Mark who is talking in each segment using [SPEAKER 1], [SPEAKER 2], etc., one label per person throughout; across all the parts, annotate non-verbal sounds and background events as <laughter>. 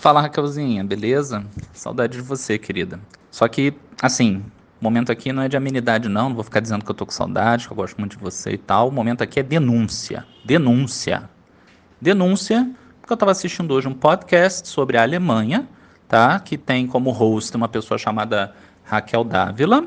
[SPEAKER 1] Fala Raquelzinha, beleza? Saudade de você, querida. Só que, assim, o momento aqui não é de amenidade, não. Não vou ficar dizendo que eu tô com saudade, que eu gosto muito de você e tal. O momento aqui é denúncia. Denúncia. Denúncia, porque eu estava assistindo hoje um podcast sobre a Alemanha, tá? Que tem como host uma pessoa chamada Raquel Dávila.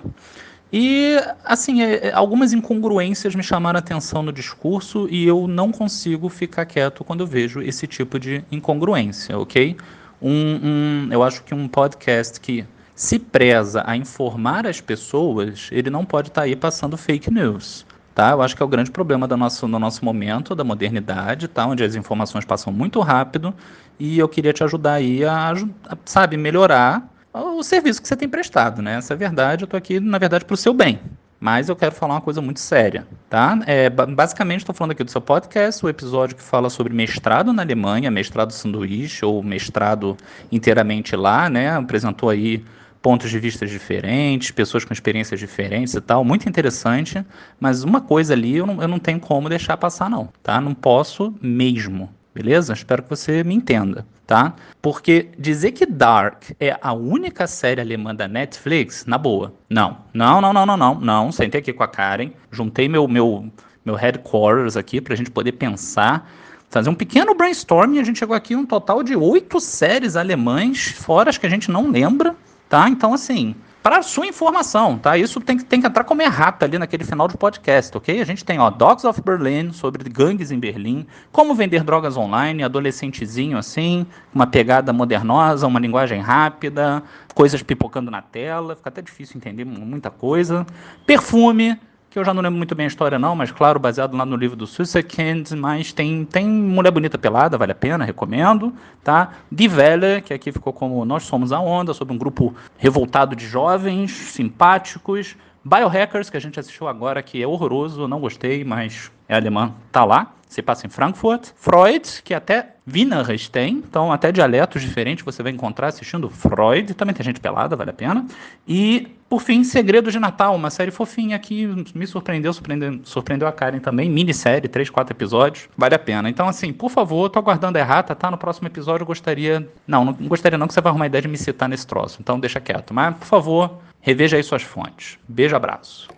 [SPEAKER 1] E, assim, é, é, algumas incongruências me chamaram a atenção no discurso e eu não consigo ficar quieto quando eu vejo esse tipo de incongruência, ok? Um, um, eu acho que um podcast que se preza a informar as pessoas, ele não pode estar tá aí passando fake news. Tá? Eu acho que é o grande problema do nosso, no nosso momento, da modernidade, tá? onde as informações passam muito rápido, e eu queria te ajudar aí a, a sabe, melhorar o serviço que você tem prestado, né? Essa é a verdade, eu estou aqui, na verdade, para o seu bem. Mas eu quero falar uma coisa muito séria, tá? É, basicamente, estou falando aqui do seu podcast, o episódio que fala sobre mestrado na Alemanha, mestrado sanduíche ou mestrado inteiramente lá, né? Apresentou aí pontos de vista diferentes, pessoas com experiências diferentes e tal, muito interessante, mas uma coisa ali eu não, eu não tenho como deixar passar não, tá? Não posso mesmo, beleza? Espero que você me entenda tá? Porque dizer que Dark é a única série alemã da Netflix, na boa. Não. Não, não, não, não, não. Não. Sentei aqui com a Karen, juntei meu, meu, meu headquarters aqui pra gente poder pensar. Fazer um pequeno brainstorming, a gente chegou aqui um total de oito séries alemães, fora as que a gente não lembra, tá? Então, assim, para sua informação, tá? Isso tem, tem que entrar como errata ali naquele final do podcast, ok? A gente tem, ó, Dogs of Berlin, sobre gangues em Berlim, como vender drogas online, adolescentezinho assim, uma pegada modernosa, uma linguagem rápida, coisas pipocando na tela, fica até difícil entender muita coisa. Perfume, que eu já não lembro muito bem a história não, mas claro, baseado lá no livro do Sussekend, mas tem, tem Mulher Bonita Pelada, vale a pena, recomendo, tá? Die Welle, que aqui ficou como Nós Somos a Onda, sobre um grupo revoltado de jovens, simpáticos, Biohackers, que a gente assistiu agora, que é horroroso, não gostei, mas é alemã, tá lá se passa em Frankfurt. Freud, que até Wienerres tem, então até dialetos diferentes você vai encontrar assistindo Freud, também tem gente pelada, vale a pena. E, por fim, Segredos de Natal, uma série fofinha que me surpreendeu, surpreendeu, surpreendeu a Karen também, minissérie, três, quatro episódios, vale a pena. Então, assim, por favor, tô aguardando a errata, tá? No próximo episódio eu gostaria... Não, não gostaria não que você vai arrumar ideia de me citar nesse troço, então deixa quieto. Mas, por favor, reveja aí suas fontes. Beijo, abraço.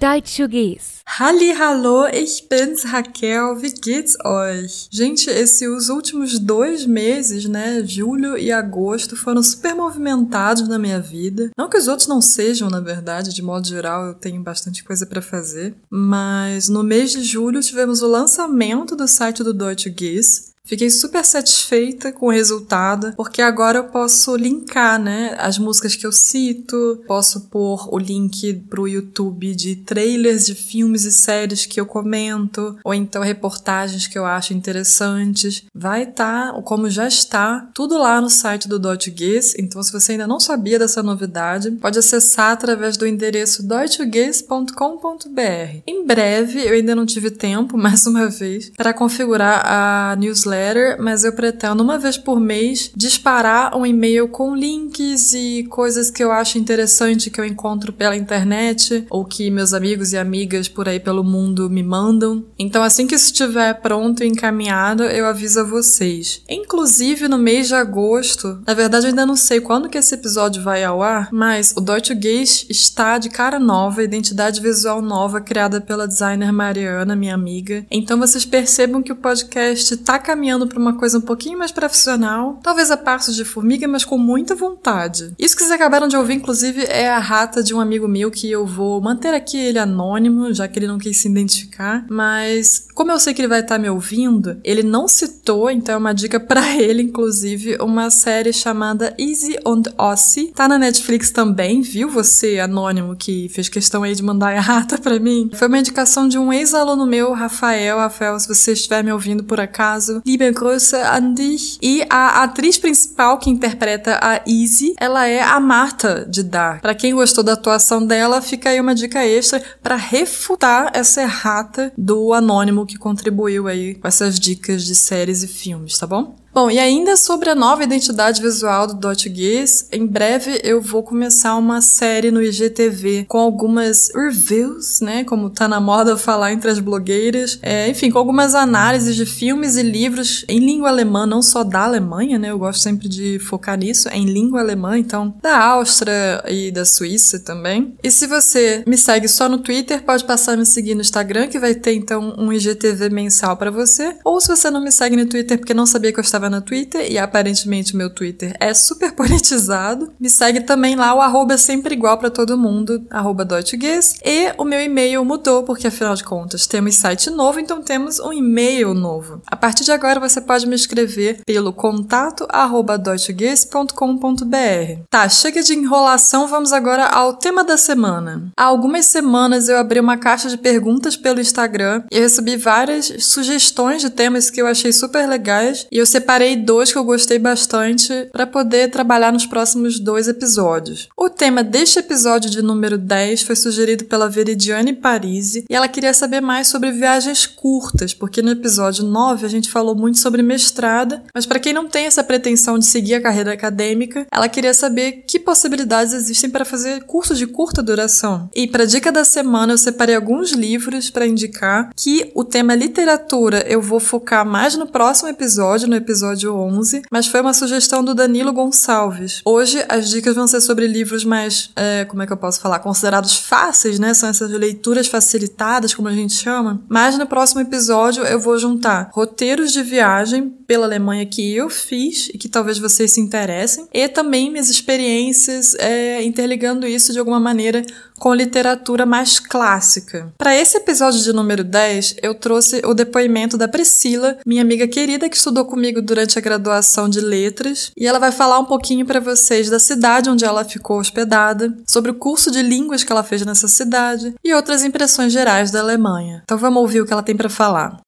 [SPEAKER 2] Deutschugis.
[SPEAKER 3] Halli, hallo, ich bin's, Raquel, wie geht's euch? Gente, esses últimos dois meses, né, julho e agosto, foram super movimentados na minha vida. Não que os outros não sejam, na verdade, de modo geral eu tenho bastante coisa para fazer. Mas no mês de julho tivemos o lançamento do site do Deutsche Geese, Fiquei super satisfeita com o resultado, porque agora eu posso linkar, né, as músicas que eu cito, posso pôr o link pro YouTube de trailers de filmes e séries que eu comento, ou então reportagens que eu acho interessantes. Vai estar, tá, como já está, tudo lá no site do Deutschgees, então se você ainda não sabia dessa novidade, pode acessar através do endereço deutschgees.com.br. Em breve, eu ainda não tive tempo, <laughs> mais uma vez, para configurar a newsletter newsletter, mas eu pretendo uma vez por mês disparar um e-mail com links e coisas que eu acho interessante que eu encontro pela internet ou que meus amigos e amigas por aí pelo mundo me mandam. Então assim que isso estiver pronto e encaminhado, eu aviso a vocês. Inclusive no mês de agosto, na verdade eu ainda não sei quando que esse episódio vai ao ar, mas o Deutsche Geis está de cara nova, identidade visual nova criada pela designer Mariana, minha amiga. Então vocês percebam que o podcast tá caminhando caminhando para uma coisa um pouquinho mais profissional, talvez a passos de formiga, mas com muita vontade. Isso que vocês acabaram de ouvir, inclusive, é a rata de um amigo meu que eu vou manter aqui ele anônimo, já que ele não quis se identificar, mas como eu sei que ele vai estar me ouvindo, ele não citou, então é uma dica <laughs> para ele, inclusive, uma série chamada Easy on Ossie. Tá na Netflix também, viu você, anônimo, que fez questão aí de mandar a rata para mim? Foi uma indicação de um ex-aluno meu, Rafael. Rafael, se você estiver me ouvindo por acaso, Liebe Grüße an dich. E a atriz principal que interpreta a Easy, ela é a Marta de Dark. Para quem gostou da atuação dela, fica aí uma dica extra para refutar essa errata do anônimo que contribuiu aí com essas dicas de séries e filmes, tá bom? Bom, e ainda sobre a nova identidade visual do Dotguês, em breve eu vou começar uma série no IGTV com algumas reviews, né, como tá na moda falar entre as blogueiras, é, enfim, com algumas análises de filmes e livros em língua alemã, não só da Alemanha, né, eu gosto sempre de focar nisso, em língua alemã, então da Áustria e da Suíça também. E se você me segue só no Twitter, pode passar a me seguir no Instagram, que vai ter então um IGTV mensal para você, ou se você não me segue no Twitter porque não sabia que eu estava estava no Twitter e aparentemente meu Twitter é super <laughs> politizado. Me segue também lá, o arroba é sempre igual para todo mundo, arroba E o meu e-mail mudou, porque afinal de contas temos site novo, então temos um e-mail novo. A partir de agora você pode me escrever pelo contato arroba Tá, chega de enrolação, vamos agora ao tema da semana. Há algumas semanas eu abri uma caixa de perguntas pelo Instagram e recebi várias sugestões de temas que eu achei super legais e eu separei separei dois que eu gostei bastante para poder trabalhar nos próximos dois episódios. O tema deste episódio de número 10 foi sugerido pela Veridiane Parisi e ela queria saber mais sobre viagens curtas, porque no episódio 9 a gente falou muito sobre mestrada, mas para quem não tem essa pretensão de seguir a carreira acadêmica, ela queria saber que possibilidades existem para fazer cursos de curta duração. E para dica da semana eu separei alguns livros para indicar que o tema literatura eu vou focar mais no próximo episódio, no episódio episódio 11, mas foi uma sugestão do Danilo Gonçalves. Hoje as dicas vão ser sobre livros mais, é, como é que eu posso falar, considerados fáceis, né? São essas leituras facilitadas, como a gente chama. Mas no próximo episódio eu vou juntar roteiros de viagem pela Alemanha que eu fiz e que talvez vocês se interessem, e também minhas experiências é, interligando isso de alguma maneira com literatura mais clássica. Para esse episódio de número 10, eu trouxe o depoimento da Priscila, minha amiga querida que estudou comigo durante a graduação de letras, e ela vai falar um pouquinho para vocês da cidade onde ela ficou hospedada, sobre o curso de línguas que ela fez nessa cidade e outras impressões gerais da Alemanha. Então vamos ouvir o que ela tem para falar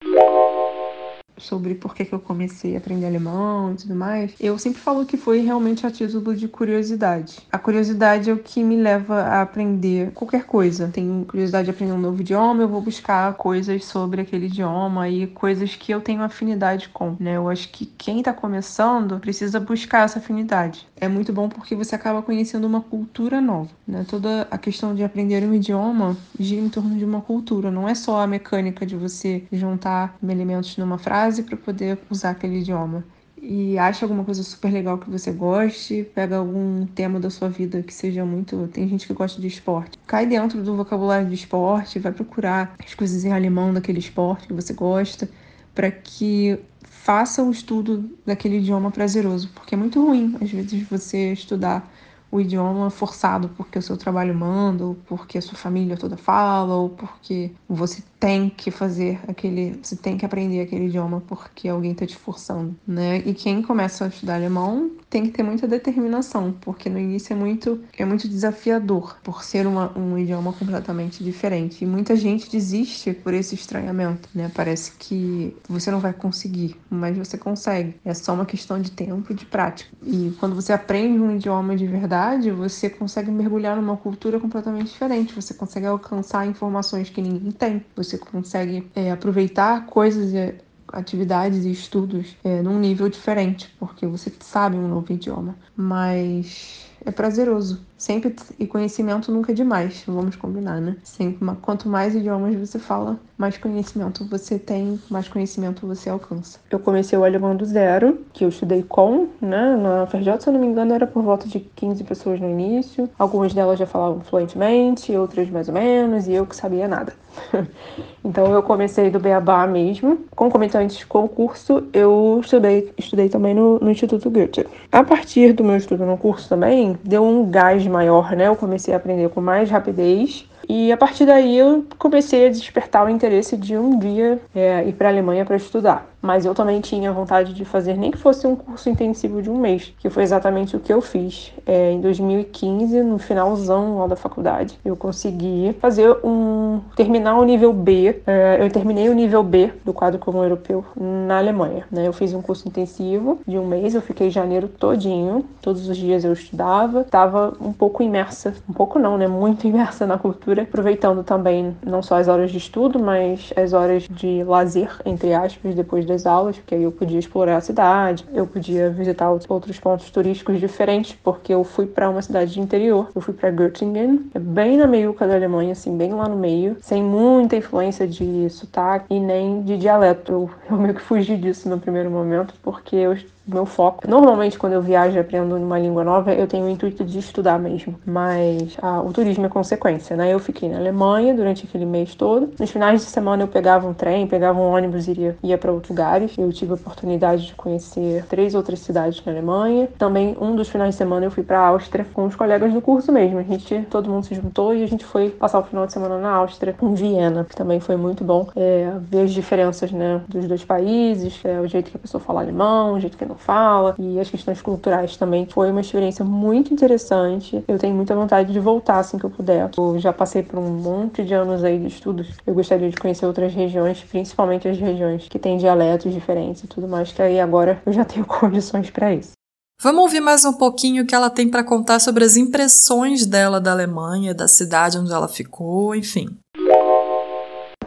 [SPEAKER 4] sobre por que, que eu comecei a aprender alemão e tudo mais, eu sempre falo que foi realmente a título de curiosidade. A curiosidade é o que me leva a aprender qualquer coisa. Tenho curiosidade de aprender um novo idioma, eu vou buscar coisas sobre aquele idioma e coisas que eu tenho afinidade com, né? Eu acho que quem tá começando precisa buscar essa afinidade. É muito bom porque você acaba conhecendo uma cultura nova, né? Toda a questão de aprender um idioma gira em torno de uma cultura, não é só a mecânica de você juntar elementos numa frase para poder usar aquele idioma. E acha alguma coisa super legal que você goste, pega algum tema da sua vida que seja muito. Tem gente que gosta de esporte. Cai dentro do vocabulário de esporte, vai procurar as coisas em alemão daquele esporte que você gosta, para que faça o estudo daquele idioma prazeroso, porque é muito ruim às vezes você estudar o idioma forçado porque o seu trabalho manda, ou porque a sua família toda fala, ou porque você tem que fazer aquele, você tem que aprender aquele idioma porque alguém está te forçando, né? E quem começa a estudar alemão tem que ter muita determinação, porque no início é muito, é muito desafiador por ser uma, um idioma completamente diferente. E muita gente desiste por esse estranhamento, né? Parece que você não vai conseguir, mas você consegue. É só uma questão de tempo e de prática. E quando você aprende um idioma de verdade, você consegue mergulhar numa cultura completamente diferente. Você consegue alcançar informações que ninguém tem. Você você consegue é, aproveitar coisas, e atividades e estudos é, num nível diferente, porque você sabe um novo idioma. Mas é prazeroso. Sempre e conhecimento nunca é demais, vamos combinar, né? Sempre, quanto mais idiomas você fala, mais conhecimento você tem, mais conhecimento você alcança. Eu comecei o alemão do zero, que eu estudei com, né? Na FRJ, se eu não me engano, era por volta de 15 pessoas no início. Algumas delas já falavam fluentemente, outras mais ou menos, e eu que sabia nada. <laughs> então eu comecei do Beabá mesmo. Com o curso, eu estudei, estudei também no, no Instituto Goethe. A partir do meu estudo no curso também, deu um gás maior, né? Eu comecei a aprender com mais rapidez E a partir daí eu comecei a despertar o interesse de um dia é, ir para a Alemanha para estudar mas eu também tinha vontade de fazer nem que fosse um curso intensivo de um mês, que foi exatamente o que eu fiz. É, em 2015, no finalzão lá da faculdade, eu consegui fazer um terminar o nível B. É, eu terminei o nível B do quadro comum europeu na Alemanha. Né? Eu fiz um curso intensivo de um mês, eu fiquei janeiro todinho, todos os dias eu estudava, estava um pouco imersa, um pouco não, né? Muito <laughs> imersa na cultura, aproveitando também não só as horas de estudo, mas as horas de lazer, entre aspas, depois das aulas, porque aí eu podia explorar a cidade, eu podia visitar outros pontos turísticos diferentes, porque eu fui para uma cidade de interior, eu fui para Göttingen, é bem na meiuca da Alemanha, assim, bem lá no meio, sem muita influência de sotaque e nem de dialeto. Eu, eu meio que fugi disso no primeiro momento, porque eu meu foco. Normalmente, quando eu viajo e aprendo uma língua nova, eu tenho o intuito de estudar mesmo. Mas ah, o turismo é consequência, né? Eu fiquei na Alemanha durante aquele mês todo. Nos finais de semana eu pegava um trem, pegava um ônibus e iria, ia para outros lugares. Eu tive a oportunidade de conhecer três outras cidades na Alemanha. Também, um dos finais de semana eu fui para a Áustria com os colegas do curso mesmo. A gente, todo mundo se juntou e a gente foi passar o final de semana na Áustria, em Viena, que também foi muito bom. É, ver as diferenças, né, dos dois países, é, o jeito que a pessoa fala alemão, o jeito que não fala e as questões culturais também. Foi uma experiência muito interessante. Eu tenho muita vontade de voltar assim que eu puder. Eu já passei por um monte de anos aí de estudos. Eu gostaria de conhecer outras regiões, principalmente as regiões que têm dialetos diferentes e tudo mais, que aí agora eu já tenho <laughs> condições para isso.
[SPEAKER 3] Vamos ouvir mais um pouquinho o que ela tem para contar sobre as impressões dela da Alemanha, da cidade onde ela ficou, enfim.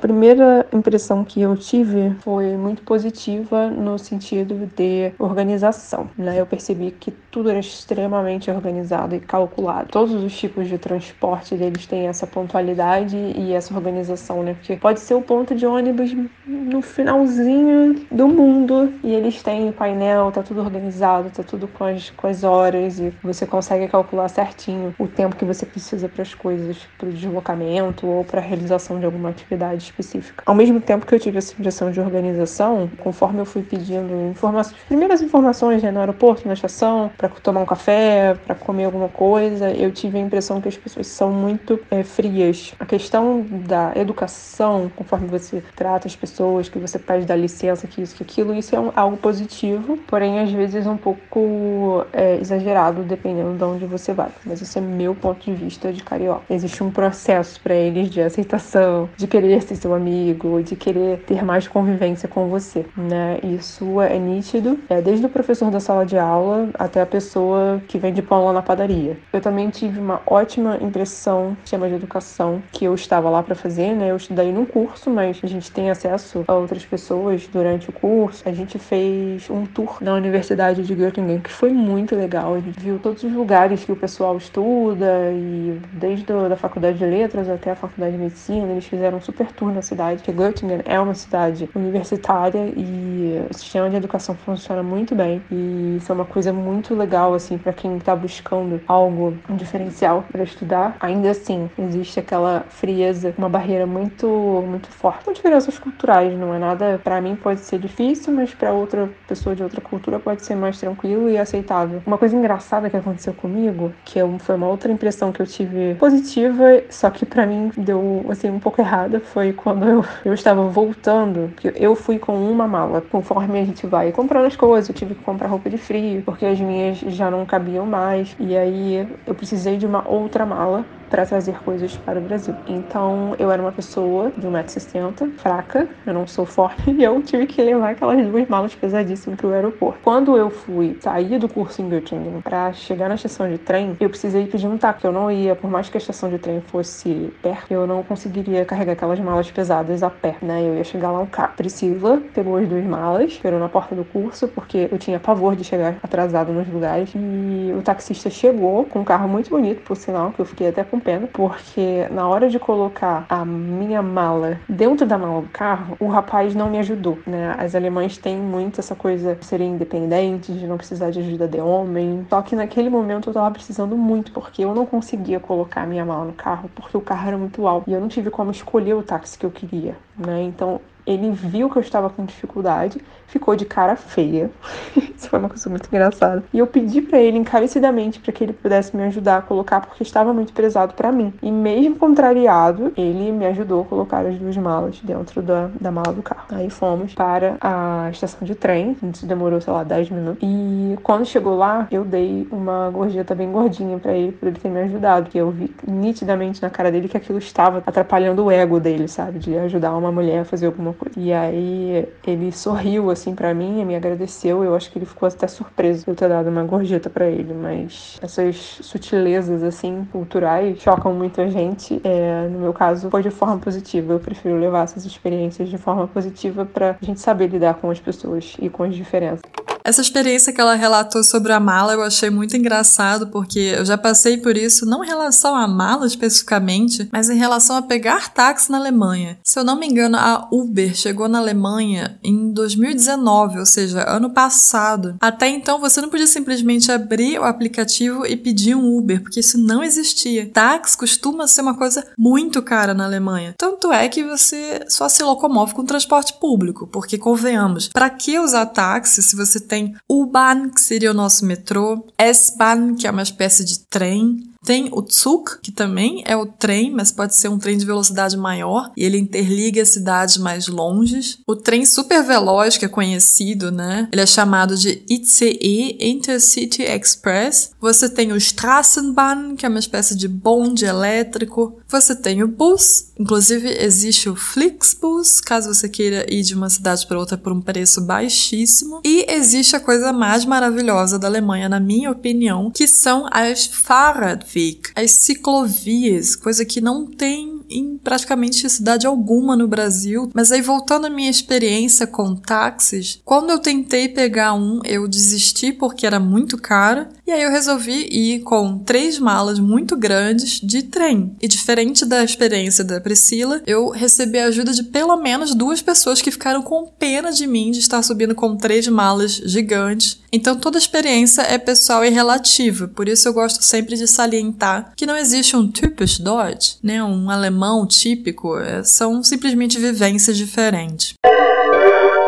[SPEAKER 4] Primeira impressão que eu tive foi muito positiva no sentido de organização, né? Eu percebi que tudo era extremamente organizado e calculado. Todos os tipos de transporte deles têm essa pontualidade e essa organização, né? Porque pode ser o ponto de ônibus no finalzinho do mundo e eles têm painel, tá tudo organizado, tá tudo com as, com as horas e você consegue calcular certinho o tempo que você precisa para as coisas, para o deslocamento ou para a realização de alguma atividade específica. Ao mesmo tempo que eu tive essa impressão de organização, conforme eu fui pedindo informações, primeiras informações né, no aeroporto, na estação, para tomar um café, para comer alguma coisa, eu tive a impressão que as pessoas são muito é, frias. A questão da educação, conforme você trata as pessoas, que você pede dar licença, que isso, que aquilo, isso é um, algo positivo, porém às vezes um pouco é, exagerado, dependendo de onde você vai. Mas esse é meu ponto de vista de carioca. Existe um processo para eles de aceitação, de querer se ser seu amigo, de querer ter mais convivência com você, né? Isso é nítido, é desde o professor da sala de aula até a pessoa que vende pão lá na padaria. Eu também tive uma ótima impressão, chama de educação, que eu estava lá para fazer, né? Eu estudei num curso, mas a gente tem acesso a outras pessoas durante o curso. A gente fez um tour na Universidade de Göttingen, que foi muito legal. A gente viu todos os lugares que o pessoal estuda e desde a da faculdade de letras até a faculdade de medicina, eles fizeram um super tour na cidade, que Göttingen é uma cidade universitária e o sistema de educação funciona muito bem. E isso é uma coisa muito legal, assim, para quem está buscando algo, diferencial para estudar. Ainda assim, existe aquela frieza, uma barreira muito, muito forte. Com diferenças culturais, não é nada, para mim pode ser difícil, mas para outra pessoa de outra cultura pode ser mais tranquilo e aceitável. Uma coisa engraçada que aconteceu comigo, que foi uma outra impressão que eu tive positiva, só que para mim deu, assim, um pouco errada, foi quando eu, eu estava voltando, que eu fui com uma mala. Conforme a gente vai comprando as coisas, eu tive que comprar roupa de frio, porque as minhas já não cabiam mais. E aí eu precisei de uma outra mala para trazer coisas para o Brasil. Então eu era uma pessoa de 1,60m, fraca, eu não sou forte, <laughs> e eu tive que levar aquelas duas malas pesadíssimas para o aeroporto. Quando eu fui sair do curso em Göttingen para chegar na estação de trem, eu precisei pedir um táxi. Eu não ia, por mais que a estação de trem fosse perto, eu não conseguiria carregar aquelas malas pesadas a pé, né? Eu ia chegar lá um carro. Priscila pegou as duas malas, esperou na porta do curso, porque eu tinha pavor de chegar atrasado nos lugares. E o taxista chegou com um carro muito bonito, por sinal, que eu fiquei até com com pena, porque na hora de colocar a minha mala dentro da mala do carro, o rapaz não me ajudou, né? As alemães têm muito essa coisa de serem independentes, de não precisar de ajuda de homem. Só que naquele momento eu tava precisando muito, porque eu não conseguia colocar a minha mala no carro, porque o carro era muito alto e eu não tive como escolher o táxi que eu queria, né? Então ele viu que eu estava com dificuldade, ficou de cara feia. <laughs> Isso foi uma coisa muito engraçada. E eu pedi para ele encarecidamente para que ele pudesse me ajudar a colocar porque estava muito pesado para mim. E mesmo contrariado, ele me ajudou a colocar as duas malas dentro da, da mala do carro. Aí fomos para a estação de trem, gente demorou, sei lá, 10 minutos. E quando chegou lá, eu dei uma gorjeta bem gordinha para ele, por ele ter me ajudado, porque eu vi nitidamente na cara dele que aquilo estava atrapalhando o ego dele, sabe, de ajudar uma mulher a fazer alguma E aí ele sorriu assim para mim e me agradeceu. Eu acho que ele ficou até surpreso eu ter dado uma gorjeta para ele, mas essas sutilezas assim culturais chocam muito a gente. É, no meu caso, foi de forma positiva. Eu prefiro levar essas experiências de forma positiva para a gente saber lidar com as pessoas e com as diferenças.
[SPEAKER 3] Essa experiência que ela relatou sobre a mala eu achei muito engraçado, porque eu já passei por isso, não em relação à mala especificamente, mas em relação a pegar táxi na Alemanha. Se eu não me engano, a Uber chegou na Alemanha em 2019, ou seja, ano passado. Até então você não podia simplesmente abrir o aplicativo e pedir um Uber, porque isso não existia. Táxi costuma ser uma coisa muito cara na Alemanha. Tanto é que você só se locomove com transporte público, porque convenhamos, para que usar táxi se você tem tem U-Bahn, que seria o nosso metrô, S-Bahn, que é uma espécie de trem, tem o Zug, que também é o trem, mas pode ser um trem de velocidade maior e ele interliga cidades mais longes. O trem super veloz, que é conhecido, né? Ele é chamado de ICE, Intercity Express. Você tem o Straßenbahn, que é uma espécie de bonde elétrico. Você tem o bus, inclusive existe o Flixbus, caso você queira ir de uma cidade para outra por um preço baixíssimo. E existe a coisa mais maravilhosa da Alemanha, na minha opinião, que são as Fahrradwege as ciclovias, coisa que não tem em praticamente cidade alguma no Brasil. Mas aí, voltando à minha experiência com táxis, quando eu tentei pegar um, eu desisti porque era muito caro. E aí eu resolvi ir com três malas muito grandes de trem. E diferente da experiência da Priscila, eu recebi a ajuda de pelo menos duas pessoas que ficaram com pena de mim de estar subindo com três malas gigantes. Então toda experiência é pessoal e relativa. Por isso eu gosto sempre de salientar que não existe um typisch Deutsch, né, um alemão típico. É, são simplesmente vivências diferentes.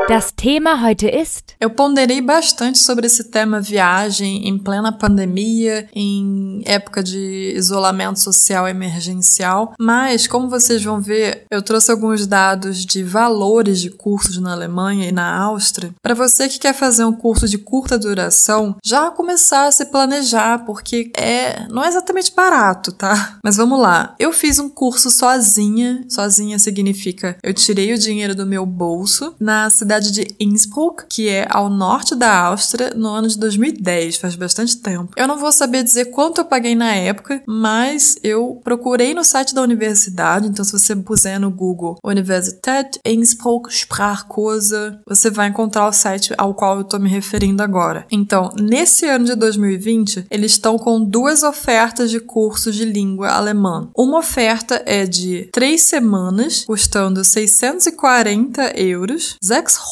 [SPEAKER 2] Das Thema heute ist.
[SPEAKER 3] Eu ponderei bastante sobre esse tema viagem em plena pandemia, em época de isolamento social emergencial, mas como vocês vão ver, eu trouxe alguns dados de valores de cursos na Alemanha e na Áustria. Para você que quer fazer um curso de curta duração, já começar a se planejar, porque é não é exatamente barato, tá? Mas vamos lá. Eu fiz um curso sozinha. Sozinha significa eu tirei o dinheiro do meu bolso na cidade cidade de Innsbruck, que é ao norte da Áustria, no ano de 2010, faz bastante tempo. Eu não vou saber dizer quanto eu paguei na época, mas eu procurei no site da universidade, então se você puser no Google Universität Innsbruck Sprachkurse, você vai encontrar o site ao qual eu tô me referindo agora. Então, nesse ano de 2020, eles estão com duas ofertas de cursos de língua alemã. Uma oferta é de três semanas, custando 640 euros,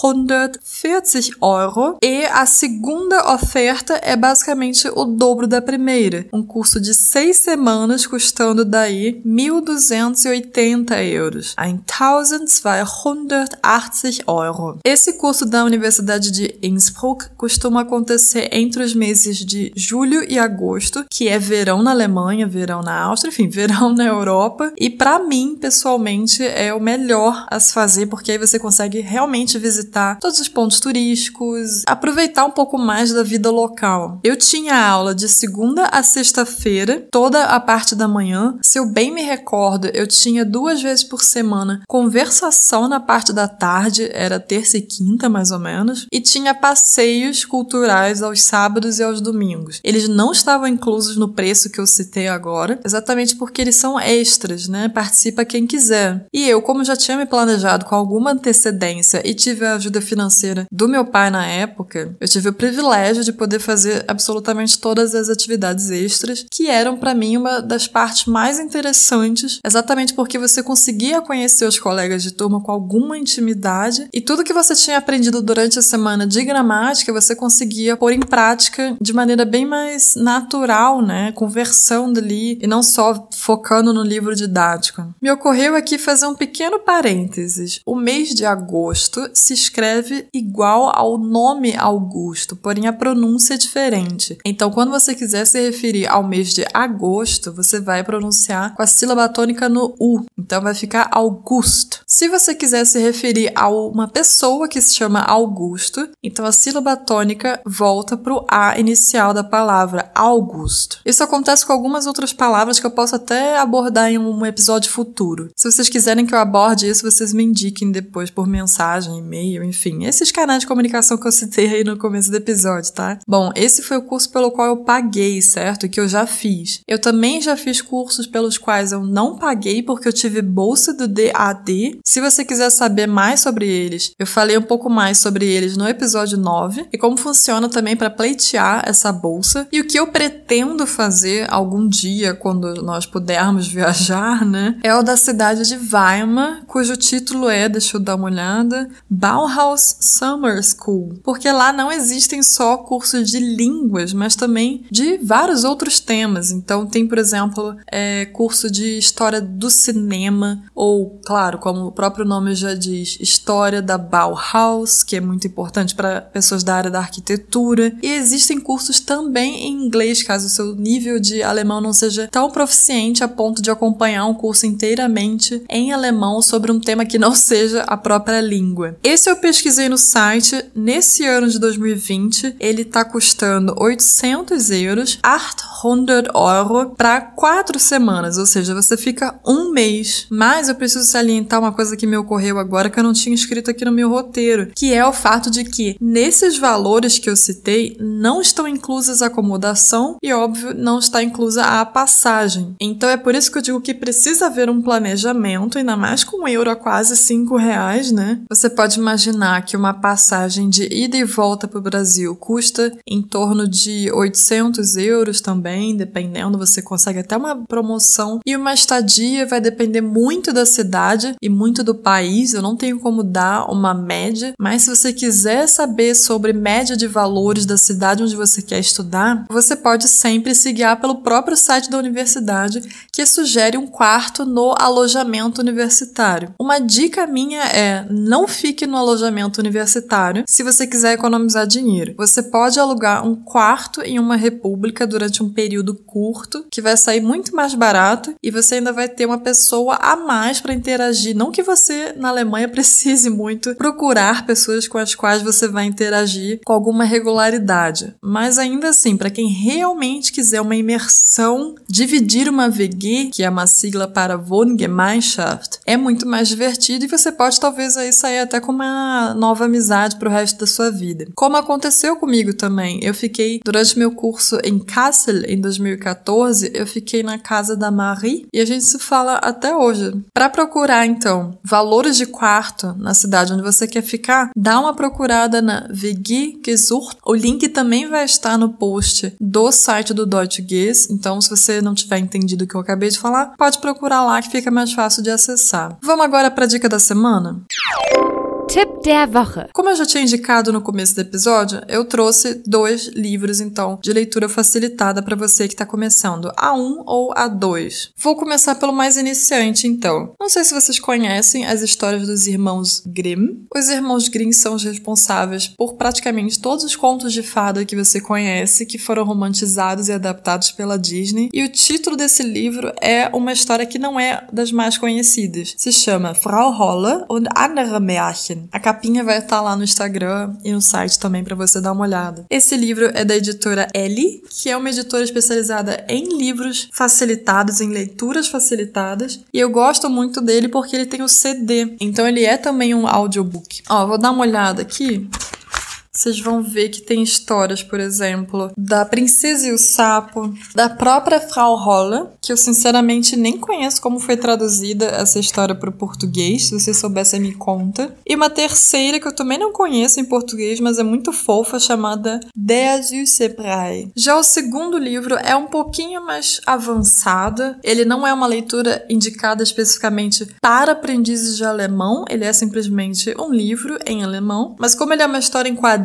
[SPEAKER 3] 640 Euro. E a segunda oferta é basicamente o dobro da primeira. Um curso de seis semanas custando daí 1.280 euros. 1.280 Euro. Esse curso da Universidade de Innsbruck costuma acontecer entre os meses de julho e agosto, que é verão na Alemanha, verão na Áustria, enfim, <laughs> verão na Europa. E para mim, pessoalmente, é o melhor a se fazer, porque aí você consegue realmente visitar visitar todos os pontos turísticos, aproveitar um pouco mais da vida local. Eu tinha aula de segunda a sexta-feira, toda a parte da manhã. Se eu bem me recordo, eu tinha duas vezes por semana conversação na parte da tarde, era terça e quinta mais ou menos, e tinha passeios culturais aos sábados e aos domingos. Eles não estavam inclusos no preço que eu citei agora, exatamente porque eles são extras, né? Participa quem quiser. E eu, como já tinha me planejado com alguma antecedência e tive a ajuda financeira do meu pai na época, eu tive o privilégio de poder fazer absolutamente todas as atividades extras, que eram para mim uma das partes mais interessantes, exatamente porque você conseguia conhecer os colegas de turma com alguma intimidade e tudo que você tinha aprendido durante a semana de gramática você conseguia pôr em prática de maneira bem mais natural, né? Conversando ali e não só focando no livro didático. Me ocorreu aqui fazer um pequeno parênteses. O mês de agosto se escreve igual ao nome Augusto, porém a pronúncia é diferente. Então, quando você quiser se referir ao mês de agosto, você vai pronunciar com a sílaba tônica no U. Então vai ficar Augusto. Se você quiser se referir a uma pessoa que se chama Augusto, então a sílaba tônica volta para o A inicial da palavra, Augusto. Isso acontece com algumas outras palavras que eu posso até abordar em um episódio futuro. Se vocês quiserem que eu aborde isso, vocês me indiquem depois por mensagem, e-mail, enfim. Esses canais de comunicação que eu citei aí no começo do episódio, tá? Bom, esse foi o curso pelo qual eu paguei, certo? Que eu já fiz. Eu também já fiz cursos pelos quais eu não paguei porque eu tive bolsa do DAD. Se você quiser saber mais sobre eles, eu falei um pouco mais sobre eles no episódio 9 e como funciona também para pleitear essa bolsa e o que eu pretendo fazer algum dia quando nós pudermos <laughs> viajar, né? É o da cidade de Weimar, cujo título é, deixa eu dar uma olhada, Bauhaus Summer School, porque lá não existem só cursos de línguas, mas também de vários outros temas. Então tem, por exemplo, é, curso de história do cinema ou, claro, como o próprio nome já diz, história da Bauhaus, que é muito importante para pessoas da área da arquitetura. E existem cursos também em inglês, caso o seu nível de alemão não seja tão proficiente a ponto de acompanhar um curso inteiramente em alemão sobre um tema que não <laughs> seja a própria língua. Esse eu pesquisei no site. Nesse ano de 2020, ele está custando 800 euros, 800 euro, para quatro semanas, ou seja, você fica um mês. Mas eu preciso salientar uma coisa que me ocorreu agora que eu não tinha escrito aqui no meu roteiro, que é o fato de que nesses valores que eu citei não estão inclusas a acomodação e, óbvio, não está inclusa a passagem. Então é por isso que eu digo que precisa haver um planejamento, ainda mais com um euro a quase cinco reais, né? Você pode imaginar que uma passagem de ida e volta para o Brasil custa em torno de 800 euros também, dependendo, você consegue até uma promoção. E uma estadia vai depender muito da cidade e muito do país, eu não tenho como dar uma média, mas se você quiser saber sobre média de valores da cidade onde você quer estudar, você pode sempre se guiar pelo próprio site da universidade, que sugere um quarto no alojamento universitário. Uma dica minha é não fique no alojamento universitário se você quiser economizar dinheiro. Você pode alugar um quarto em uma república durante um período curto, que vai sair muito mais barato e você ainda vai ter uma pessoa a mais para interagir. Não que você na Alemanha <laughs> precise muito procurar pessoas com as quais você vai interagir com alguma regularidade, mas ainda assim, para quem realmente quiser uma imersão, dividir uma VG, que é uma sigla para Wohngemeinschaft, é muito mais divertido e você pode talvez aí sair até com uma nova amizade para o resto da sua vida. Como aconteceu comigo também, eu fiquei durante meu curso em Kassel em 2014, eu fiquei na casa da Marie e a gente se fala até hoje. Para procurar então valores de quarto na cidade onde você quer ficar, dá uma procurada na WG Gesucht. O link também vai estar no post do site do Deutsche Guess, então se você não tiver entendido o que eu acabei de falar, pode procurar lá que fica mais fácil de acessar. Vamos agora para a dica da semana?
[SPEAKER 2] Tipp der Woche.
[SPEAKER 3] Como eu já tinha indicado no começo do episódio, eu trouxe dois livros, então, de leitura facilitada para você que está começando, A1 ou A2. Vou começar pelo mais iniciante, então. Não sei se vocês conhecem as histórias dos irmãos Grimm. Os irmãos Grimm são os responsáveis por praticamente todos os contos de fada que você conhece, que foram romantizados e adaptados pela Disney. E o título desse livro é uma história que não é das mais conhecidas. Se chama Frau Holle und andere Märchen. A capinha vai estar lá no Instagram e no site também para você dar uma olhada. Esse livro é da editora Ellie, que é uma editora especializada em livros facilitados, em leituras facilitadas, e eu gosto muito dele porque ele tem o CD, então ele é também um audiobook. Ó, vou dar uma olhada aqui vocês vão ver que tem histórias, por exemplo, da Princesa e o Sapo, da própria Frau Holle, que eu sinceramente nem conheço como foi traduzida essa história para o português. Se você soubesse, me conta. E uma terceira que eu também não conheço em português, mas é muito fofa, chamada Des Sebrai. Já o segundo livro é um pouquinho mais avançado. Ele não é uma leitura indicada especificamente para aprendizes de alemão, ele é simplesmente um livro em alemão. Mas como ele é uma história em quadrinhos,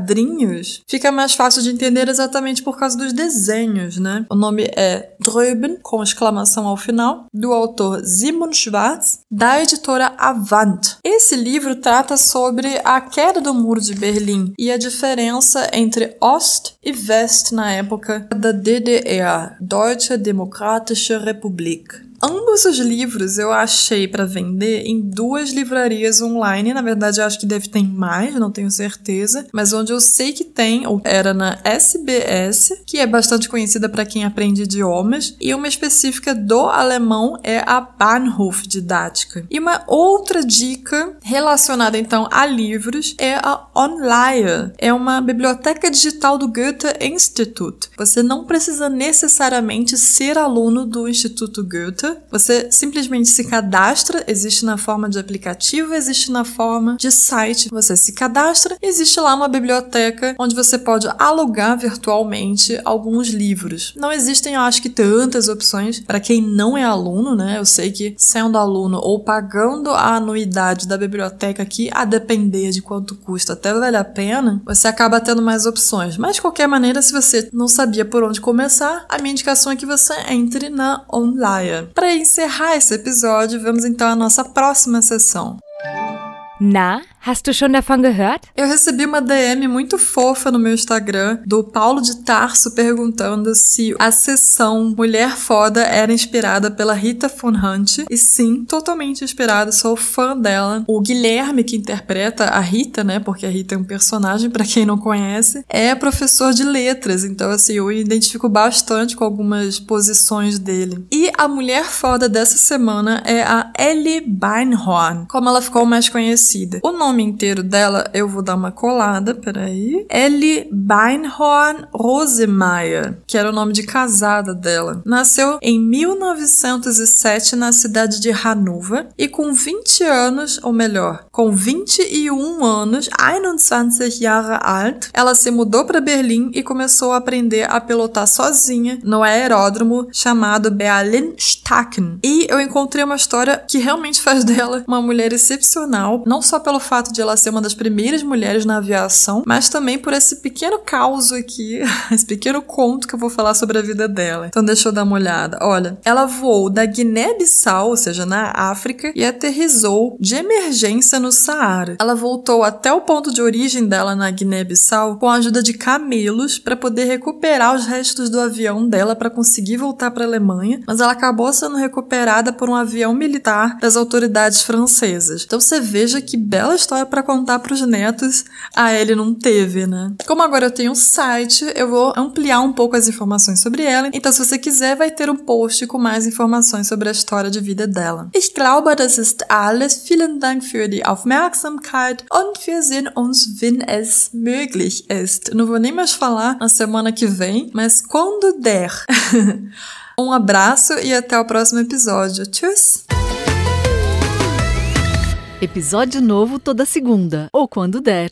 [SPEAKER 3] fica mais fácil de entender exatamente por causa dos desenhos, né? O nome é Dröben, com exclamação ao final, do autor Simon Schwartz, da editora Avant. Esse livro trata sobre a queda do Muro de Berlim e a diferença entre Ost e West na época da DDR, Deutsche Demokratische Republik. Ambos os livros eu achei para vender em duas livrarias online. Na verdade, eu acho que deve ter mais, não tenho certeza. Mas onde eu sei que tem, era na SBS, que é bastante conhecida para quem aprende idiomas. E uma específica do alemão é a Bahnhof Didática. E uma outra dica relacionada então a livros é a Online. É uma biblioteca digital do Goethe Institut. Você não precisa necessariamente ser aluno do Instituto Goethe você simplesmente se cadastra, existe na forma de aplicativo, existe na forma de site. Você se cadastra, existe lá uma biblioteca onde você pode alugar virtualmente alguns livros. Não existem, eu acho que tantas opções para quem não é aluno, né? Eu sei que sendo aluno ou pagando a anuidade da biblioteca aqui, a depender de quanto custa, até vale a pena, você acaba tendo mais opções. Mas de qualquer maneira, se você não sabia por onde começar, a minha indicação é que você entre na online. Para encerrar esse episódio, vamos então à nossa próxima sessão.
[SPEAKER 2] Na, Hast du schon davon gehört?
[SPEAKER 3] Eu recebi uma DM muito fofa no meu Instagram do Paulo de Tarso perguntando se a sessão Mulher Foda era inspirada pela Rita Von Hunt. E sim, totalmente inspirada, sou fã dela. O Guilherme, que interpreta a Rita, né? Porque a Rita é um personagem, <laughs> para quem não conhece, é professor de letras. Então, assim, eu identifico bastante com algumas posições dele. E a mulher foda dessa semana é a Ellie Beinhorn, como ela ficou mais conhecida. O nome inteiro dela eu vou dar uma colada, peraí. Ellie Beinhorn Rosemeyer, que era o nome de casada dela. Nasceu em 1907 na cidade de Hannover e com 20 anos, ou melhor, com 21 anos, 21 Jahre alt, ela se mudou para Berlim e começou a aprender a pilotar sozinha no aeródromo chamado Berlin Stacken. E eu encontrei uma história que realmente faz dela uma mulher excepcional, não só pelo fato fato de ela ser uma das primeiras mulheres na aviação, mas também por esse pequeno caos aqui, <laughs> esse pequeno conto que eu vou falar sobre a vida dela. Então deixa eu dar uma olhada. Olha, ela voou da Guiné-Bissau, ou seja, na África, e aterrizou de emergência no Saara. Ela voltou até o ponto de origem dela na Guiné-Bissau com a ajuda de camelos para poder recuperar os restos do avião dela para conseguir voltar para a Alemanha, mas ela acabou sendo recuperada por um avião militar das autoridades francesas. Então você veja que bela história para contar para os netos, a ele não teve, né? Como agora eu tenho um site, eu vou ampliar um pouco as informações sobre ela. Então, se você quiser, vai ter um post com mais informações sobre a história de vida dela. Ich glaube, das ist alles. Vielen Dank für die Aufmerksamkeit und wir sehen uns, wenn es möglich ist. Não vou nem mais falar na semana que vem, mas quando der. <laughs> um abraço e até o próximo episódio. Tschüss!
[SPEAKER 5] Episódio novo toda segunda, ou quando der.